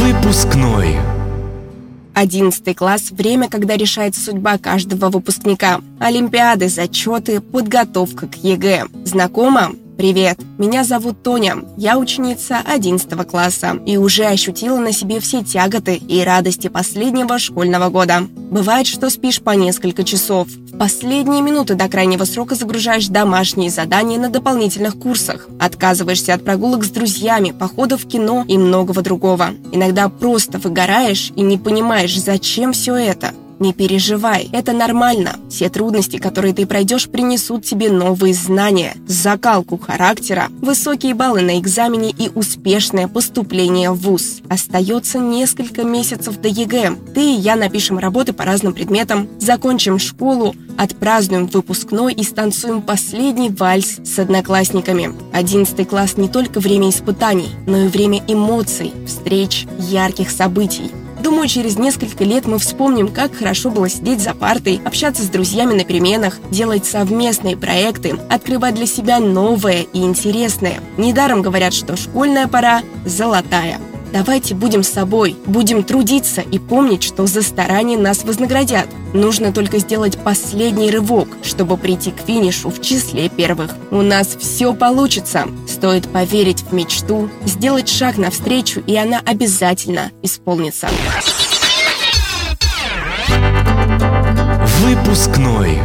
Выпускной. Одиннадцатый класс – время, когда решается судьба каждого выпускника. Олимпиады, зачеты, подготовка к ЕГЭ. Знакомо? Привет, меня зовут Тоня, я ученица 11 класса и уже ощутила на себе все тяготы и радости последнего школьного года. Бывает, что спишь по несколько часов. В последние минуты до крайнего срока загружаешь домашние задания на дополнительных курсах. Отказываешься от прогулок с друзьями, походов в кино и многого другого. Иногда просто выгораешь и не понимаешь, зачем все это. Не переживай, это нормально. Все трудности, которые ты пройдешь, принесут тебе новые знания, закалку характера, высокие баллы на экзамене и успешное поступление в ВУЗ. Остается несколько месяцев до ЕГЭ. Ты и я напишем работы по разным предметам, закончим школу, отпразднуем выпускной и станцуем последний вальс с одноклассниками. Одиннадцатый класс не только время испытаний, но и время эмоций, встреч, ярких событий. Думаю, через несколько лет мы вспомним, как хорошо было сидеть за партой, общаться с друзьями на переменах, делать совместные проекты, открывать для себя новое и интересное. Недаром говорят, что школьная пора золотая. Давайте будем собой, будем трудиться и помнить, что за старание нас вознаградят. Нужно только сделать последний рывок, чтобы прийти к финишу в числе первых. У нас все получится. Стоит поверить в мечту, сделать шаг навстречу, и она обязательно исполнится. Выпускной.